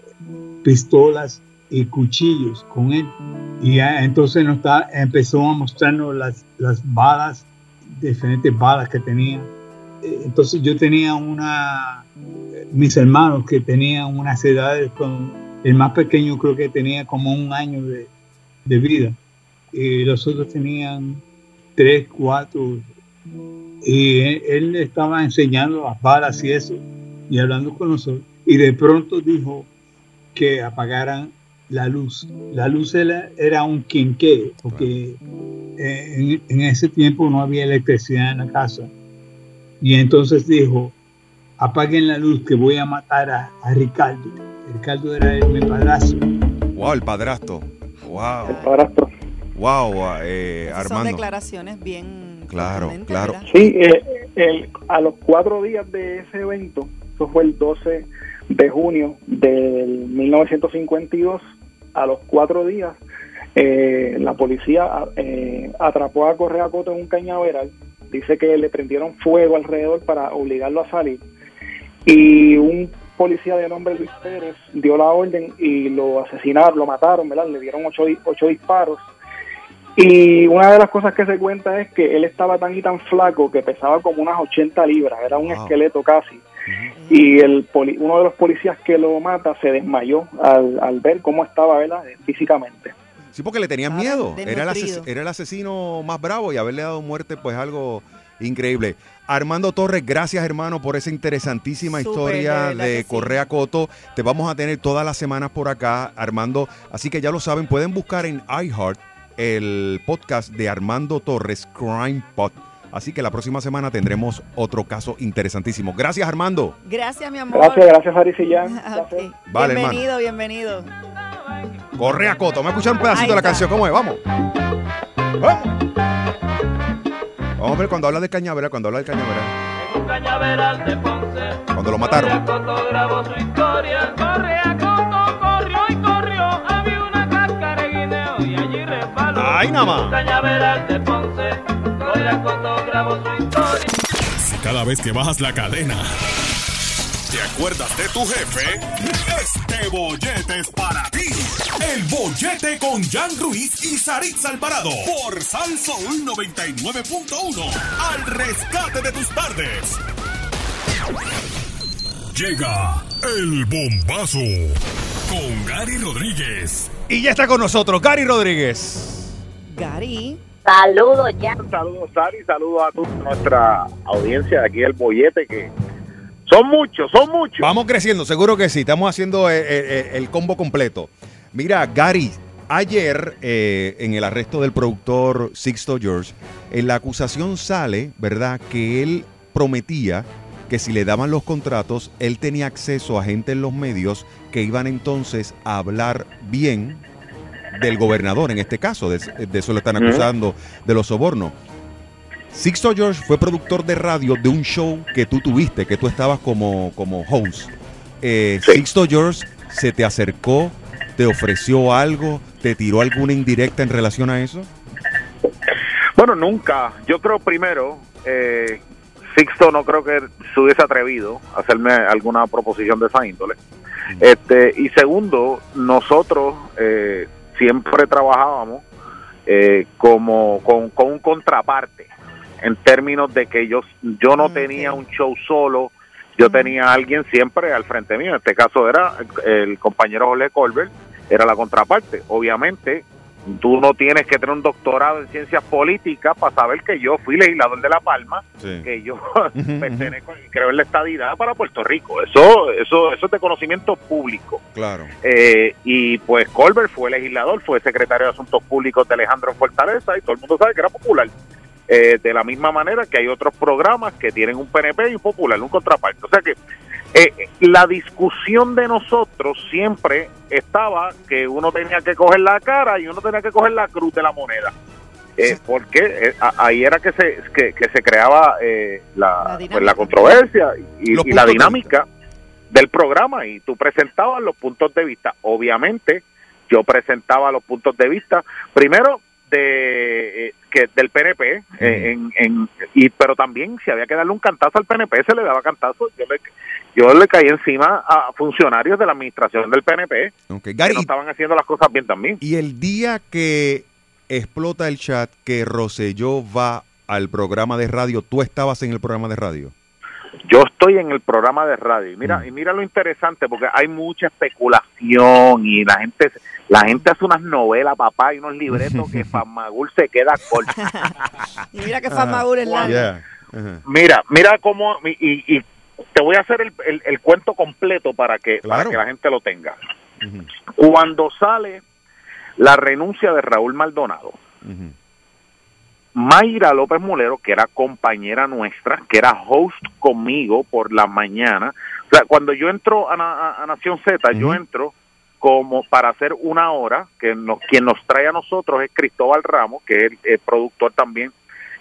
pistolas y cuchillos con él y ya, entonces nos está, empezó a mostrarnos las, las balas diferentes balas que tenía entonces yo tenía una mis hermanos que tenían unas edades, con, el más pequeño creo que tenía como un año de, de vida, y los otros tenían tres, cuatro, y él, él estaba enseñando las balas y eso, y hablando con nosotros, y de pronto dijo que apagaran la luz. La luz era, era un quinqué, porque en, en ese tiempo no había electricidad en la casa. Y entonces dijo, apaguen la luz que voy a matar a, a Ricardo. Ricardo era el, mi padrastro. Wow, el padrastro. Wow. El padrastro. Wow, eh, Son Armando. declaraciones bien. Claro, claro. ¿verdad? Sí, eh, el- a los cuatro días de ese evento, eso fue el 12 de junio del 1952, a los cuatro días, eh, la policía eh, atrapó a Correa Coto en un cañaveral. Dice que le prendieron fuego alrededor para obligarlo a salir. Y un policía de nombre Luis Pérez dio la orden y lo asesinaron, lo mataron, ¿verdad? Le dieron ocho, ocho disparos. Y una de las cosas que se cuenta es que él estaba tan y tan flaco que pesaba como unas 80 libras, era un Wow. esqueleto casi. Y el poli- uno de los policías que lo mata se desmayó al, al ver cómo estaba ¿verdad? físicamente. Sí, porque le tenían miedo. Era el, desnutrido. ases- era el asesino más bravo y haberle dado muerte, pues algo increíble. Armando Torres, gracias hermano por esa interesantísima historia de sí. Correa Coto. Te vamos a tener todas las semanas por acá, Armando. Así que ya lo saben, pueden buscar en iHeart el podcast de Armando Torres, Crime Pod. Así que la próxima semana tendremos otro caso interesantísimo. Gracias, Armando. Gracias, mi amor. Gracias, gracias. Ah, (laughs) ok. Vale, bienvenido, bienvenido. Correa Coto. Vamos a escuchar un pedacito de la canción. ¿Cómo es? Vamos. Vamos. Vamos a ver cuando habla de Cañaveral, cuando habla de Cañaveral. En un cañaveral de Ponce. Cuando lo mataron. Correa Coto grabó su historia. Correa Coto corrió y corrió. Había una cáscara de guineo y allí resbaló. Ay, nada más. En un cañaveral de Ponce. Correa Coto grabó su historia. Si cada vez que bajas la cadena te acuerdas de tu jefe, este bollete es para ti. El bollete con Jan Ruiz y Saritza Alvarado por Salsoul 99.1. Al rescate de tus tardes. Llega el bombazo con Gary Rodríguez. Y ya está con nosotros Gary Rodríguez. Gary. Saludos ya. Saludos, Sari, saludos a toda nuestra audiencia de aquí del Bollete, que son muchos, son muchos. Vamos creciendo, seguro que sí. Estamos haciendo eh, eh, el combo completo. Mira, Gary, ayer eh, en el arresto del productor Sixto George, en la acusación sale, ¿verdad?, que él prometía que si le daban los contratos, él tenía acceso a gente en los medios que iban entonces a hablar bien del gobernador, en este caso, de, de eso le están acusando de los sobornos. Sixto George fue productor de radio de un show que tú tuviste, que tú estabas como, como host. Eh, Sixto George se te acercó, te ofreció algo, te tiró alguna indirecta en relación a eso. Bueno, nunca. Yo creo primero, eh, Sixto no creo que se hubiese atrevido a hacerme alguna proposición de esa índole. Este, y segundo, nosotros eh, siempre trabajábamos eh, como con, con un contraparte en términos de que yo, yo no tenía un show solo, yo tenía a alguien siempre al frente mío. En este caso era el, el compañero Jorge Colbert, era la contraparte. Obviamente, tú no tienes que tener un doctorado en ciencias políticas para saber que yo fui legislador de La Palma, que yo (laughs) pertenezco y creo en la estadidad para Puerto Rico. Eso, eso, eso es de conocimiento público. Claro. Eh, y pues Colbert fue legislador, fue secretario de Asuntos Públicos de Alejandro Fortaleza y todo el mundo sabe que era popular. Eh, de la misma manera que hay otros programas que tienen un PNP y un popular, un contraparte. O sea que eh, la discusión de nosotros siempre estaba que uno tenía que coger la cara y uno tenía que coger la cruz de la moneda. Eh, porque eh, a- ahí era que se, que, que se creaba eh, la, pues, la controversia y, la de dinámica del programa y tú presentabas los puntos de vista. Obviamente, yo presentaba los puntos de vista, primero de eh, que del PNP, eh, en, en- y pero también si había que darle un cantazo al PNP, se le daba cantazo. Yo le, yo le caí encima a funcionarios de la administración del PNP Gary, que no estaban haciendo las cosas bien también. Y el día que explota el chat, que Roselló va al programa de radio, ¿tú estabas en el programa de radio? Yo estoy en el programa de radio. Y Mira, y mira lo interesante, porque hay mucha especulación y la gente la gente hace unas novelas, papá, y unos libretos que (laughs) Famagul se queda corto. (laughs) Y mira que Famagul es largo. Yeah. Ajá. Mira, mira cómo, y, y- y te voy a hacer el, el- el cuento completo para que, para que la gente lo tenga. Cuando sale la renuncia de Raúl Maldonado. Mayra López Mulero, que era compañera nuestra, que era host conmigo por la mañana, o sea, cuando yo entro a, a- a Nación Z, yo entro como para hacer una hora, que nos, quien nos trae a nosotros es Cristóbal Ramos, que es el, el productor también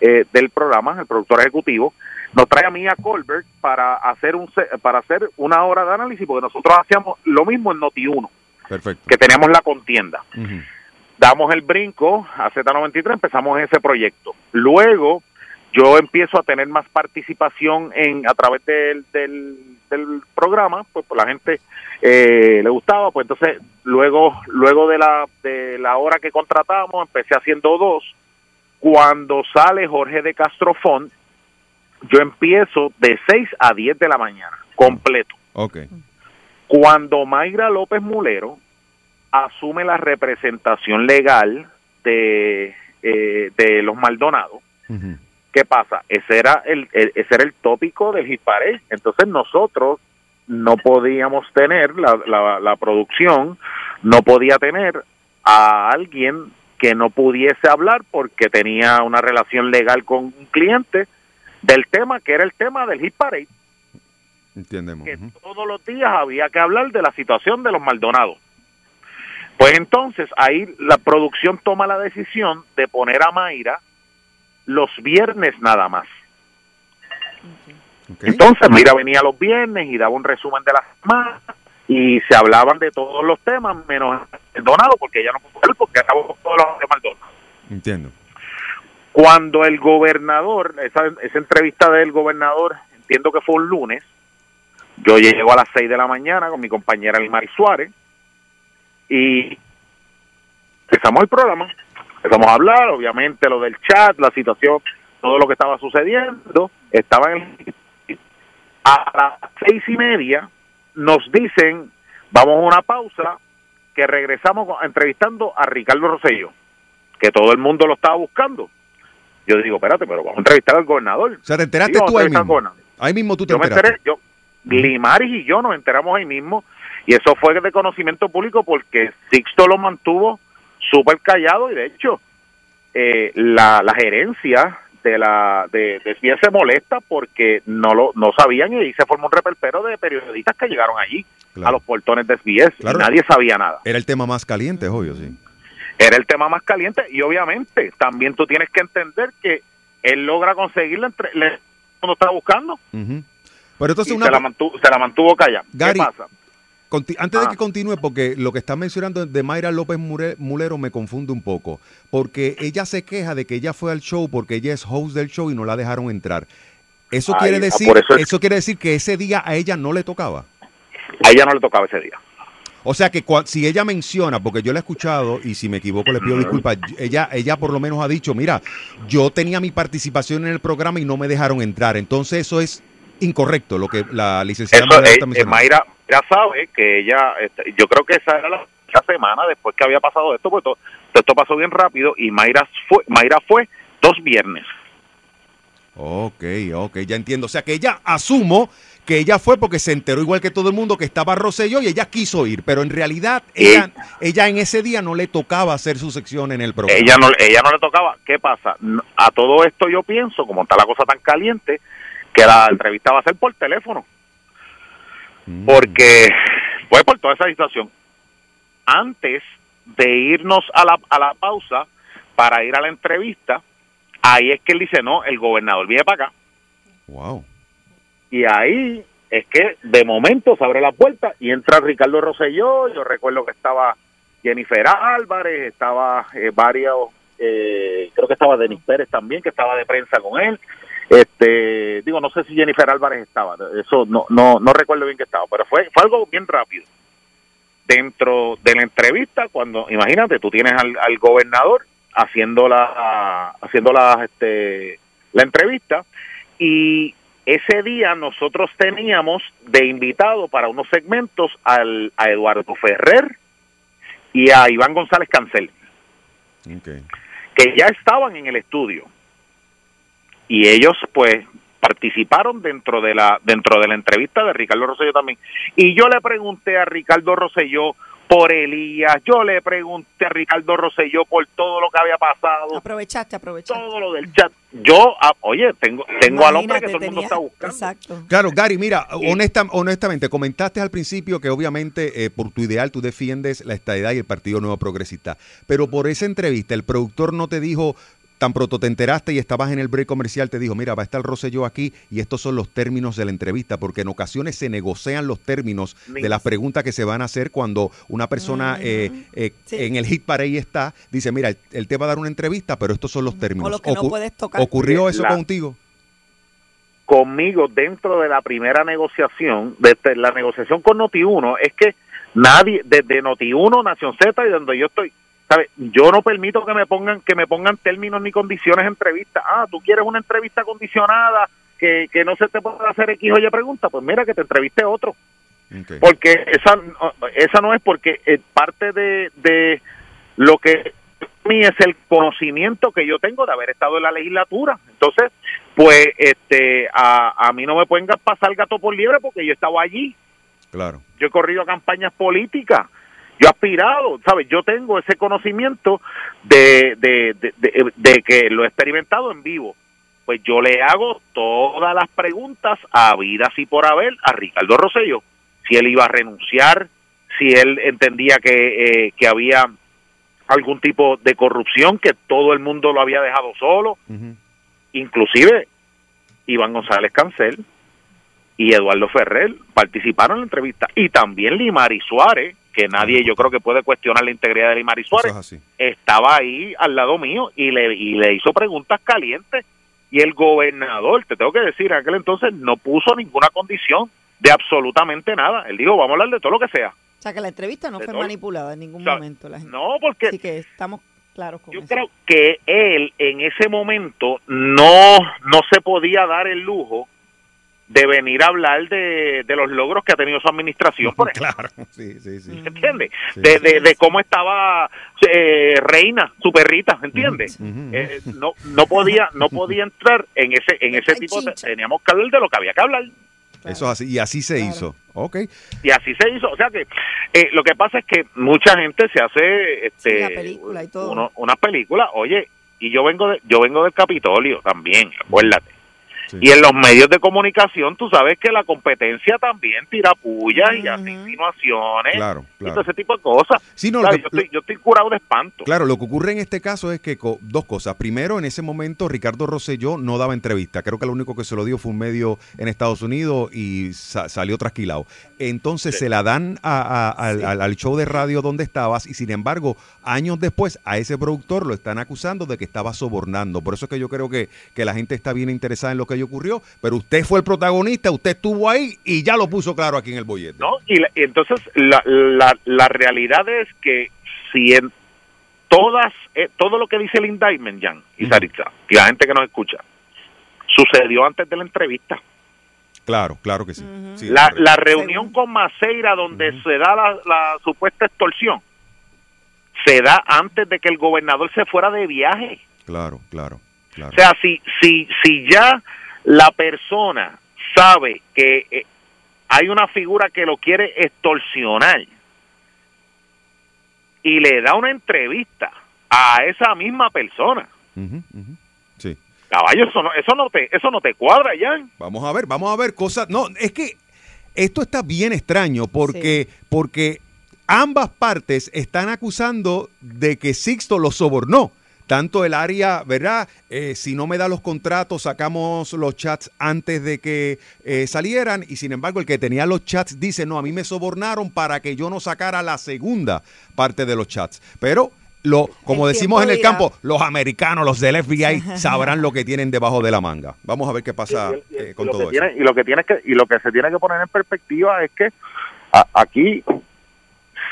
eh, del programa, el productor ejecutivo, nos trae a mí a Colbert para hacer un para hacer una hora de análisis, porque nosotros hacíamos lo mismo en Noti1, Perfecto. que teníamos la contienda damos el brinco a Z93, empezamos ese proyecto. Luego yo empiezo a tener más participación en a través del, del, del programa, pues, pues la gente eh, le gustaba, pues entonces luego luego de la de la hora que contratamos empecé haciendo dos. Cuando sale Jorge de Castrofón, yo empiezo de 6 a 10 de la mañana, completo. Ok. Cuando Mayra López Mulero asume la representación legal de, eh, de los Maldonados. ¿qué pasa? Ese era el, el- ese era el tópico del hit parade. Entonces nosotros no podíamos tener la, la, la producción, no podía tener a alguien que no pudiese hablar porque tenía una relación legal con un cliente del tema que era el tema del hit parade Entendemos. que todos los días había que hablar de la situación de los Maldonados. Pues entonces ahí la producción toma la decisión de poner a Mayra los viernes nada más. Entonces Mayra venía los viernes y daba un resumen de la semana y se hablaban de todos los temas menos Maldonado porque ella no pudo porque acabó todos los de Maldonado. Entiendo. Cuando el gobernador, esa, esa entrevista del gobernador, entiendo que fue un lunes, yo llego a las 6 de la mañana con mi compañera Limari Suárez y empezamos el programa, empezamos a hablar, obviamente lo del chat, la situación, todo lo que estaba sucediendo, estaba en el... A las seis y media nos dicen, vamos a una pausa, que regresamos entrevistando a Ricardo Rosselló, que todo el mundo lo estaba buscando. Yo digo, espérate, pero vamos a entrevistar al gobernador. O sea, te enteraste Sí, tú ahí mismo. Ahí mismo tú te Yo me enteraste. enteré, yo, Limaris y yo nos enteramos ahí mismo, y eso fue de conocimiento público porque Sixto lo mantuvo súper callado y de hecho eh, la, la gerencia de la de, de se molesta porque no lo no sabían y ahí se formó un reperpero de periodistas que llegaron allí a los portones de SBS Claro. y nadie sabía nada. Era el tema más caliente, obvio, sí. Era el tema más caliente y obviamente también tú tienes que entender que él logra conseguir la entre la- cuando está buscando Ujú. Pero entonces una... se, la mantuvo, se la mantuvo callada. Gary, ¿Qué pasa? Antes de Ah. que continúe, porque lo que está mencionando de Mayra López Mulero me confunde un poco, porque ella se queja de que ella fue al show porque ella es host del show y no la dejaron entrar. Eso quiere está, decir, por eso es- eso quiere decir que ese día a ella no le tocaba. A ella no le tocaba ese día. O sea que cua- si ella menciona, porque yo la he escuchado y si me equivoco le pido disculpas, ella, ella por lo menos ha dicho, mira, yo tenía mi participación en el programa y no me dejaron entrar. Entonces eso es incorrecto lo que la licenciada Eso, Mayra eh, está eh. Mayra, Mayra sabe que ella, este, yo creo que esa era la, la semana después que había pasado esto, porque todo, todo esto pasó bien rápido y Mayra fue, Mayra fue dos viernes. Ok, ok, ya entiendo. O sea que ella asumo que ella fue porque se enteró igual que todo el mundo que estaba Rosselló y ella quiso ir, pero en realidad ella, ella en ese día no le tocaba hacer su sección en el programa. Ella no, ella no le tocaba. ¿Qué pasa? A todo esto yo pienso, como está la cosa tan caliente, que la entrevista va a ser por teléfono. Porque fue por toda esa situación. Antes de irnos a la, a la pausa para ir a la entrevista, ahí es que él dice, no, el gobernador viene para acá. Wow. Y ahí es que de momento se abre la puerta y entra Ricardo Rosselló. Yo recuerdo que estaba Jennifer Álvarez, estaba eh, varios, eh, creo que estaba Denis Pérez también, que estaba de prensa con él. Este, digo, no sé si Jennifer Álvarez estaba, eso no, no, no recuerdo bien que estaba, pero fue, fue algo bien rápido. Dentro de la entrevista, cuando, imagínate, tú tienes al, al gobernador haciendo la, haciendo la, este, la entrevista y ese día nosotros teníamos de invitado para unos segmentos al, a Eduardo Ferrer y a Iván González Cancel, que ya estaban en el estudio. Y ellos pues participaron dentro de la dentro de la entrevista de Ricardo Rosselló también. Y yo le pregunté a Ricardo Rosselló por Elías, yo le pregunté a Ricardo Rosselló por todo lo que había pasado, Aprovechaste, aprovechaste. todo lo del chat. Yo, ah, oye, tengo tengo al hombre que todo el mundo está buscando. Exacto. Claro, Gary, mira, honesta- honestamente, comentaste al principio que obviamente eh, por tu ideal tú defiendes la estadidad y el Partido Nuevo Progresista, pero por esa entrevista el productor no te dijo, tan pronto te enteraste y estabas en el break comercial, te dijo, mira, va a estar Rosselló aquí y estos son los términos de la entrevista, porque en ocasiones se negocian los términos de las preguntas que se van a hacer cuando una persona eh, eh, en el hit para ahí está, dice, mira, él, te va a dar una entrevista, pero estos son los términos. lo que no Ocu- puedes tocar. ¿Ocurrió eso La- contigo? conmigo dentro de la primera negociación, desde la negociación con Noti1, es que nadie, desde Noti1, Nación Z y donde yo estoy, ¿sabe? Yo no permito que me pongan que me pongan términos ni condiciones en entrevista. Ah, tú quieres una entrevista condicionada que, que no se te pueda hacer X o Y pregunta, pues mira que te entreviste otro. Porque esa no- esa no es porque eh, parte de, de lo que a mí es el conocimiento que yo tengo de haber estado en la legislatura. Entonces, pues este a, a mí no me pueden pasar gato por liebre porque yo estaba allí. Claro. Yo he corrido campañas políticas. Yo he aspirado, ¿sabes? Yo tengo ese conocimiento de, de, de, que lo he experimentado en vivo. Pues yo le hago todas las preguntas a vida y por haber a Ricardo Rosselló. Si él iba a renunciar, si él entendía que, eh, que había algún tipo de corrupción, que todo el mundo lo había dejado solo. Inclusive Iván González Cancel y Eduardo Ferrer participaron en la entrevista. Y también Limari Suárez, que nadie yo creo que puede cuestionar la integridad de Limari Suárez, es estaba ahí al lado mío y le, y le hizo preguntas calientes. Y el gobernador, te tengo que decir, en aquel entonces no puso ninguna condición de absolutamente nada. Él dijo, vamos a hablar de todo lo que sea. O sea, que la entrevista no De fue todo. manipulada en ningún O sea, momento. La gente. No, porque... Así que estamos claros con Yo eso. creo que él en ese momento no, no se podía dar el lujo de venir a hablar de, de los logros que ha tenido su administración, por (laughs) ejemplo. Claro, sí, sí, sí. ¿Entiendes? De, de, de cómo estaba eh, Reina, su perrita, ¿entiendes? Eh, no, no podía no podía entrar en ese en ese tipo de... Teníamos que hablar de lo que había que hablar. Eso es así, y así se hizo. Ok. Y así se hizo. O sea que eh, lo que pasa es que mucha gente se hace este, la película y todo. uno- unas películas. Oye, y yo vengo de, yo vengo del Capitolio también, acuérdate. Y en los medios de comunicación, tú sabes que la competencia también tira pullas y hace insinuaciones Claro, y claro. todo ese tipo de cosas. Sí, no, yo, estoy, yo estoy curado de espanto. Claro, lo que ocurre en este caso es que co- dos cosas. Primero, en ese momento Ricardo Rosselló no daba entrevista. Creo que lo único que se lo dio fue un medio en Estados Unidos y sa- salió trasquilado. Entonces se la dan a- al- al show de radio donde estabas y sin embargo, años después a ese productor lo están acusando de que estaba sobornando. Por eso es que yo creo que, que la gente está bien interesada en lo que ocurrió, pero usted fue el protagonista, usted estuvo ahí y ya lo puso claro aquí en el bollete. ¿no? Y, la- y entonces la, la, la realidad es que si en todas, eh, todo lo que dice el indictment, Jan y Saritza, y la gente que nos escucha, sucedió antes de la entrevista. Claro, claro que sí. Sí, la, la reunión con Maceira donde se da la, la supuesta extorsión se da antes de que el gobernador se fuera de viaje. Claro, claro, claro. O sea, si, si, si ya la persona sabe que eh, hay una figura que lo quiere extorsionar y le da una entrevista a esa misma persona. Sí. caballo, eso no, eso no te, eso no te cuadra, Jan. Vamos a ver, vamos a ver cosas. No, es que esto está bien extraño porque, porque ambas partes están acusando de que Sixto lo sobornó. Tanto el área, ¿verdad? Eh, si no me da los contratos, sacamos los chats antes de que eh, salieran. Y sin embargo, el que tenía los chats dice, no, a mí me sobornaron para que yo no sacara la segunda parte de los chats. Pero, lo, como El decimos en el campo, los americanos, los del FBI, (laughs) sabrán lo que tienen debajo de la manga. Vamos a ver qué pasa eh, con todo eso. tiene, y lo que tiene que y lo que se tiene que poner en perspectiva es que a- aquí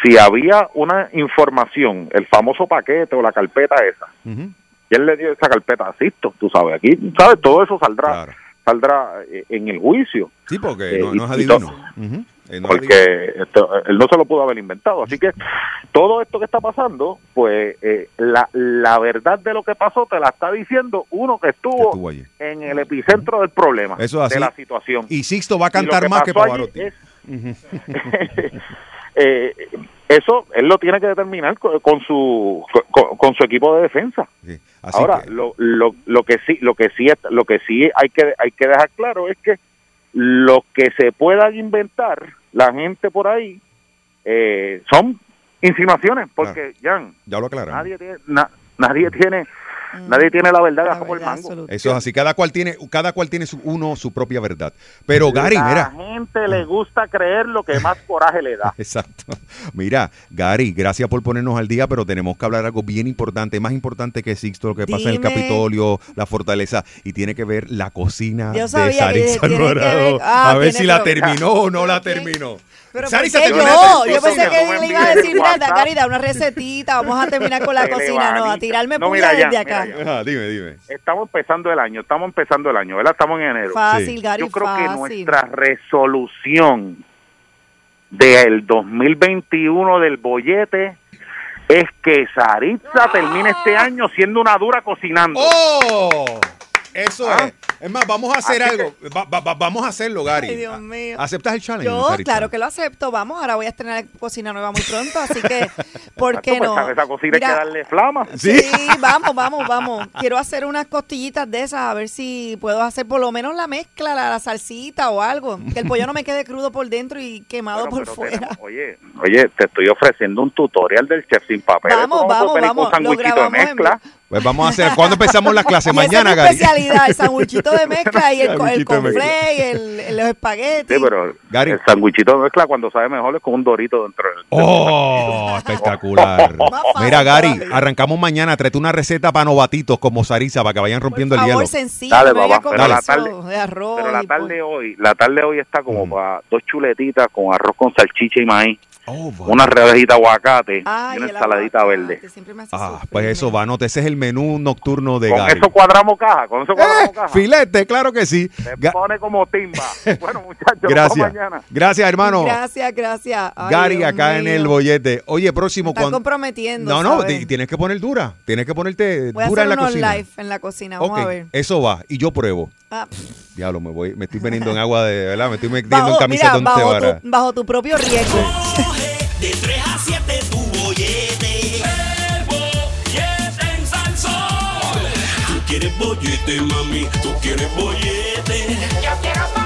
si había una información el famoso paquete o la carpeta esa y él le dio esa carpeta a Sisto tú sabes aquí sabes todo eso saldrá saldrá eh, en el juicio. Sí, porque Eh, no, no es adivino. Eh, no adivino. porque esto, él no se lo pudo haber inventado. Así que todo esto que está pasando, pues eh, la, la verdad de lo que pasó te la está diciendo uno que estuvo, en el epicentro del problema, Eso es así. de la situación. Y Sixto va a cantar más que Pavarotti. es- (laughs) eh, eso él lo tiene que determinar con, con su con, con su equipo de defensa. Así Ahora que- lo, lo, lo que sí lo que sí lo que sí hay que hay que dejar claro es que lo que se puedan inventar la gente por ahí eh, son insinuaciones porque Jan Ya lo nadie tiene na- nadie tiene nadie tiene la verdad por el mango. Eso es así. Cada cual tiene, cada cual tiene su, uno su propia verdad. Pero Gary, la mira. gente le gusta creer lo que más coraje le da. (laughs) Exacto. Mira, Gary, gracias por ponernos al día, pero tenemos que hablar algo bien importante, más importante que Sixto, lo que pasa en el. Capitolio, la fortaleza, y tiene que ver la cocina Yo de que Alvarado. ah, a ver si la terminó o no la terminó. Pero Sarisa, ¿por qué yo? Yo pensé que me le iba a decir nada, WhatsApp. Caridad, una recetita, vamos a terminar con la (laughs) cocina, no, a tirarme No, desde acá. Mira Ajá, dime, dime. Estamos empezando el año, estamos empezando el año, ¿verdad? Estamos en enero. Fácil, Gary, Yo creo que nuestra resolución del 2021 del bollete es que Saritza termine este año siendo una dura cocinando. ¡Oh! Eso Ah. es. Es más, vamos a hacer Así algo. Va- va- va- vamos a hacerlo, Gary. Ay, Dios mío. ¿Aceptas el challenge? Yo, claro que lo acepto. Vamos, ahora voy a estrenar cocina nueva muy pronto, así que, (laughs) ¿por qué Pues no? esa, esa cocina Mira, hay que darle flama. Sí, vamos, vamos, vamos. Quiero hacer unas costillitas de esas, a ver si puedo hacer por lo menos la mezcla, la, la salsita o algo. Que el pollo no me quede crudo por dentro y quemado Bueno, por fuera. tenemos- oye, oye, te estoy ofreciendo un tutorial del chef sin papel. Vamos, vamos, hacer vamos, Un lo de grabamos en mezcla. Pues vamos a hacer. ¿Cuándo empezamos las clases? (laughs) Y esa Mañana, es Gary. especialidad, el sandwichito de (laughs) mezcla y el, el conflé, el, el- los espaguetis. Sí, pero el sanguichito de mezcla cuando sabe mejor es con un dorito dentro del... ¡Oh! Espectacular. (laughs) Mira, Gary, arrancamos mañana. Tráete una receta para novatitos como Sarisa para que vayan rompiendo el Por favor, hielo. sencillo, Dale, papá, pero la tarde- de arroz. Pero la tarde hoy, la tarde hoy está como para dos chuletitas con arroz con salchicha y maíz, Oh, una redejita de aguacate Ay, y una ensaladita verde. Ah, pues eso va, no, ese es el menú nocturno de Con Gary. eso cuadramos caja, con eso cuadramos Eh, caja. filete, claro que sí. Se Ga- pone como timba. (laughs) Bueno, muchachos, Gracias. mañana. Gracias, hermano. Gracias, gracias. Ay, Gary, Dios acá en el bollete. Oye, próximo. Están cuando- comprometiendo. No, no, tienes que poner dura. Tienes que ponerte Voy a dura hacer en la unos cocina. live en la cocina. Vamos a ver. eso va. Y yo pruebo. Ah. Diablo, me voy, me estoy veniendo en agua de, ¿verdad? Me estoy metiendo Bajo, en camisa mira, de bajo, tu, bajo tu propio riesgo. De 3 a 7 tu bollete. El bollete en Salsón. Tú quieres bollete, mami. Tú quieres bollete. Yo quiero bollete,